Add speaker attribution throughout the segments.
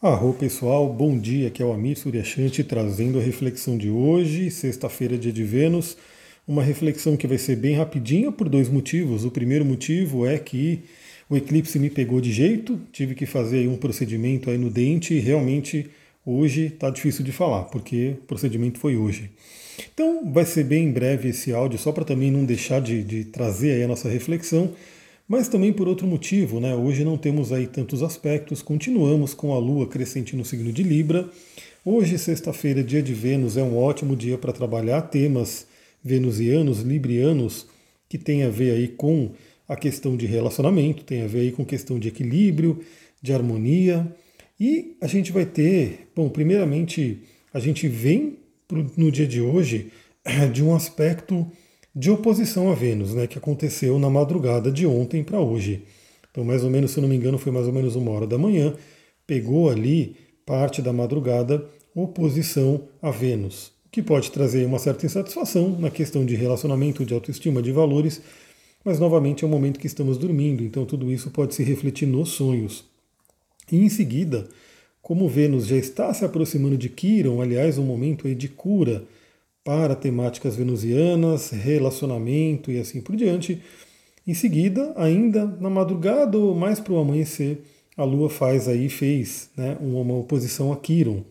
Speaker 1: Arro pessoal, bom dia, aqui é o Amir Suryashanti trazendo a reflexão de hoje, sexta-feira, dia de Vênus. Uma reflexão que vai ser bem rapidinha por dois motivos. O primeiro motivo é que o eclipse me pegou de jeito, tive que fazer um procedimento aí no dente e realmente hoje está difícil de falar, porque o procedimento foi hoje. Então vai ser bem breve esse áudio, só para também não deixar de, de trazer aí a nossa reflexão mas também por outro motivo, né? Hoje não temos aí tantos aspectos, continuamos com a Lua crescente no signo de Libra. Hoje, sexta-feira, dia de Vênus, é um ótimo dia para trabalhar temas venusianos, librianos, que tem a ver aí com a questão de relacionamento, tem a ver aí com questão de equilíbrio, de harmonia. E a gente vai ter, bom, primeiramente, a gente vem no dia de hoje de um aspecto de oposição a Vênus, né, que aconteceu na madrugada de ontem para hoje. Então, mais ou menos, se eu não me engano, foi mais ou menos uma hora da manhã, pegou ali parte da madrugada oposição a Vênus, o que pode trazer uma certa insatisfação na questão de relacionamento, de autoestima, de valores, mas novamente é o momento que estamos dormindo, então tudo isso pode se refletir nos sonhos. E em seguida, como Vênus já está se aproximando de Quiron, aliás, um momento aí de cura, para temáticas venusianas, relacionamento e assim por diante. Em seguida, ainda na madrugada ou mais para o amanhecer, a Lua faz aí, fez né, uma oposição a Quiron,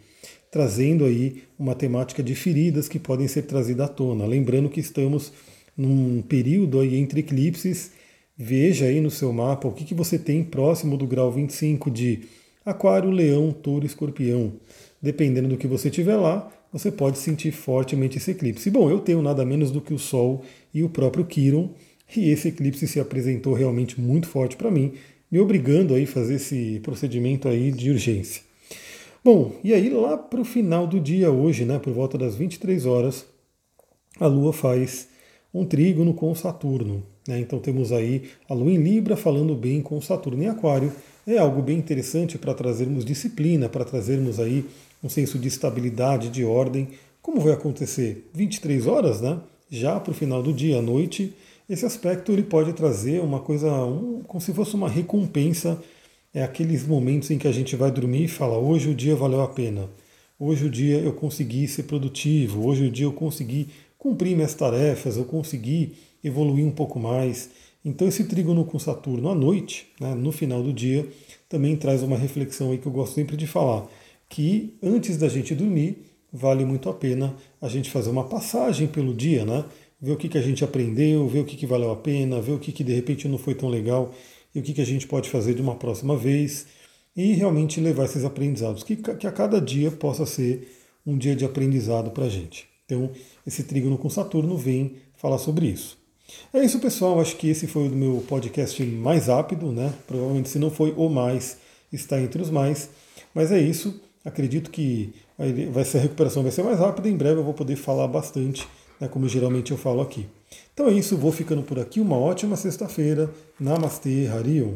Speaker 1: trazendo aí uma temática de feridas que podem ser trazidas à tona. Lembrando que estamos num período aí entre eclipses. Veja aí no seu mapa o que, que você tem próximo do grau 25 de Aquário, Leão, Touro, Escorpião. Dependendo do que você tiver lá, você pode sentir fortemente esse eclipse. Bom, eu tenho nada menos do que o Sol e o próprio Quiron, e esse eclipse se apresentou realmente muito forte para mim, me obrigando a fazer esse procedimento aí de urgência. Bom, e aí lá para o final do dia hoje, né, por volta das 23 horas, a Lua faz um trígono com Saturno. Né? Então temos aí a Lua em Libra falando bem com Saturno em Aquário. É algo bem interessante para trazermos disciplina, para trazermos aí um senso de estabilidade, de ordem. Como vai acontecer? 23 horas, né? Já para o final do dia, à noite, esse aspecto ele pode trazer uma coisa, um, como se fosse uma recompensa. É aqueles momentos em que a gente vai dormir e fala: hoje o dia valeu a pena. Hoje o dia eu consegui ser produtivo. Hoje o dia eu consegui cumprir minhas tarefas. Eu consegui evoluir um pouco mais. Então esse trígono com Saturno à noite, né, no final do dia, também traz uma reflexão aí que eu gosto sempre de falar que antes da gente dormir, vale muito a pena a gente fazer uma passagem pelo dia, né? Ver o que, que a gente aprendeu, ver o que, que valeu a pena, ver o que, que de repente não foi tão legal e o que, que a gente pode fazer de uma próxima vez e realmente levar esses aprendizados, que, que a cada dia possa ser um dia de aprendizado para a gente. Então, esse trígono com Saturno vem falar sobre isso. É isso, pessoal. Acho que esse foi o meu podcast mais rápido, né? Provavelmente, se não foi o mais, está entre os mais. Mas é isso. Acredito que vai ser, a recuperação vai ser mais rápida. Em breve eu vou poder falar bastante, né, como geralmente eu falo aqui. Então é isso, vou ficando por aqui. Uma ótima sexta-feira. Namastê, Harion.